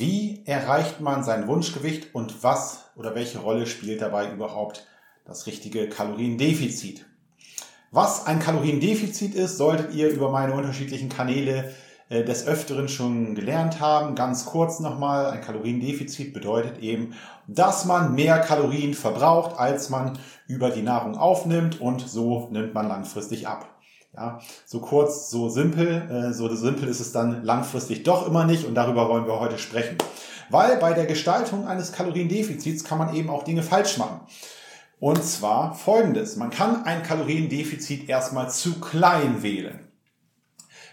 Wie erreicht man sein Wunschgewicht und was oder welche Rolle spielt dabei überhaupt das richtige Kaloriendefizit? Was ein Kaloriendefizit ist, solltet ihr über meine unterschiedlichen Kanäle äh, des Öfteren schon gelernt haben. Ganz kurz nochmal, ein Kaloriendefizit bedeutet eben, dass man mehr Kalorien verbraucht, als man über die Nahrung aufnimmt und so nimmt man langfristig ab. Ja, so kurz, so simpel, äh, so simpel ist es dann langfristig doch immer nicht und darüber wollen wir heute sprechen. Weil bei der Gestaltung eines Kaloriendefizits kann man eben auch Dinge falsch machen. Und zwar folgendes. Man kann ein Kaloriendefizit erstmal zu klein wählen.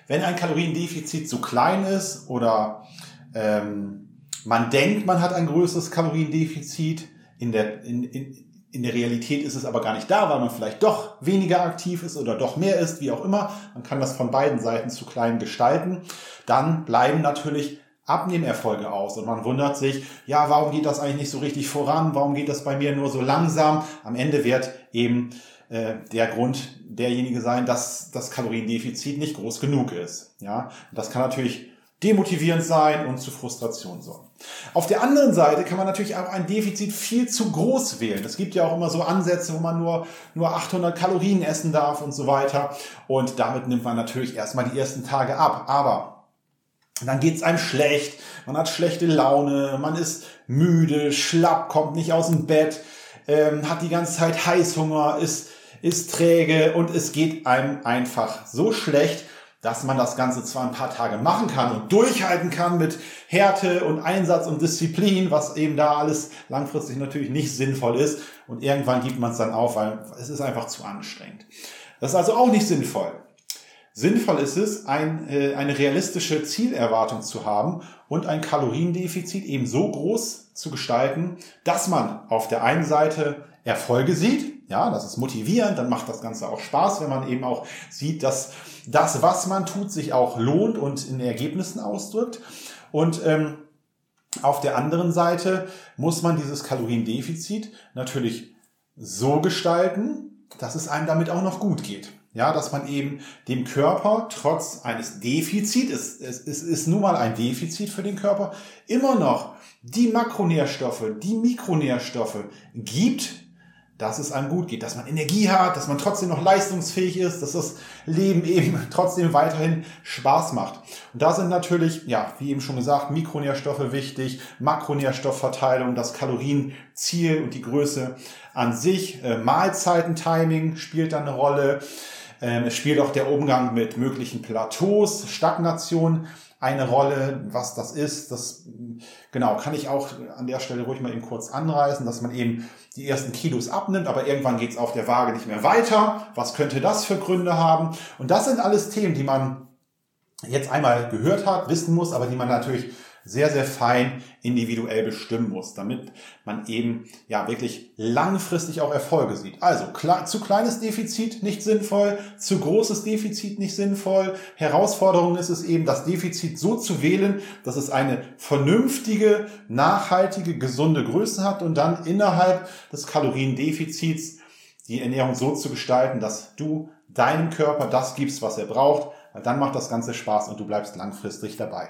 Wenn ein Kaloriendefizit zu klein ist oder ähm, man denkt, man hat ein größeres Kaloriendefizit, in der, in, in, in der Realität ist es aber gar nicht da, weil man vielleicht doch weniger aktiv ist oder doch mehr ist, wie auch immer. Man kann das von beiden Seiten zu klein gestalten. Dann bleiben natürlich Abnehmerfolge aus und man wundert sich, ja, warum geht das eigentlich nicht so richtig voran? Warum geht das bei mir nur so langsam? Am Ende wird eben äh, der Grund derjenige sein, dass das Kaloriendefizit nicht groß genug ist. Ja, das kann natürlich demotivierend sein und zu Frustration sorgen. Auf der anderen Seite kann man natürlich auch ein Defizit viel zu groß wählen. Es gibt ja auch immer so Ansätze, wo man nur, nur 800 Kalorien essen darf und so weiter. Und damit nimmt man natürlich erstmal die ersten Tage ab. Aber dann geht's einem schlecht, man hat schlechte Laune, man ist müde, schlapp, kommt nicht aus dem Bett, ähm, hat die ganze Zeit Heißhunger, ist, ist träge und es geht einem einfach so schlecht, dass man das Ganze zwar ein paar Tage machen kann und durchhalten kann mit Härte und Einsatz und Disziplin, was eben da alles langfristig natürlich nicht sinnvoll ist. Und irgendwann gibt man es dann auf, weil es ist einfach zu anstrengend. Das ist also auch nicht sinnvoll. Sinnvoll ist es, ein, äh, eine realistische Zielerwartung zu haben und ein Kaloriendefizit eben so groß zu gestalten, dass man auf der einen Seite Erfolge sieht, ja, das ist motivierend, dann macht das Ganze auch Spaß, wenn man eben auch sieht, dass das, was man tut, sich auch lohnt und in Ergebnissen ausdrückt. Und ähm, auf der anderen Seite muss man dieses Kaloriendefizit natürlich so gestalten, dass es einem damit auch noch gut geht. Ja, dass man eben dem Körper trotz eines Defizits, es, es, es ist nun mal ein Defizit für den Körper, immer noch die Makronährstoffe, die Mikronährstoffe gibt, dass es einem gut geht, dass man Energie hat, dass man trotzdem noch leistungsfähig ist, dass das Leben eben trotzdem weiterhin Spaß macht. Und da sind natürlich, ja, wie eben schon gesagt, Mikronährstoffe wichtig, Makronährstoffverteilung, das Kalorienziel und die Größe an sich, äh, Mahlzeitentiming spielt da eine Rolle. Ähm, es spielt auch der Umgang mit möglichen Plateaus, Stagnation eine Rolle, was das ist. Das genau kann ich auch an der Stelle ruhig mal eben kurz anreißen, dass man eben die ersten Kilos abnimmt, aber irgendwann geht es auf der Waage nicht mehr weiter. Was könnte das für Gründe haben? Und das sind alles Themen, die man jetzt einmal gehört hat, wissen muss, aber die man natürlich sehr, sehr fein individuell bestimmen muss, damit man eben ja wirklich langfristig auch Erfolge sieht. Also zu kleines Defizit nicht sinnvoll, zu großes Defizit nicht sinnvoll. Herausforderung ist es eben, das Defizit so zu wählen, dass es eine vernünftige, nachhaltige, gesunde Größe hat und dann innerhalb des Kaloriendefizits die Ernährung so zu gestalten, dass du deinem Körper das gibst, was er braucht. Dann macht das Ganze Spaß und du bleibst langfristig dabei.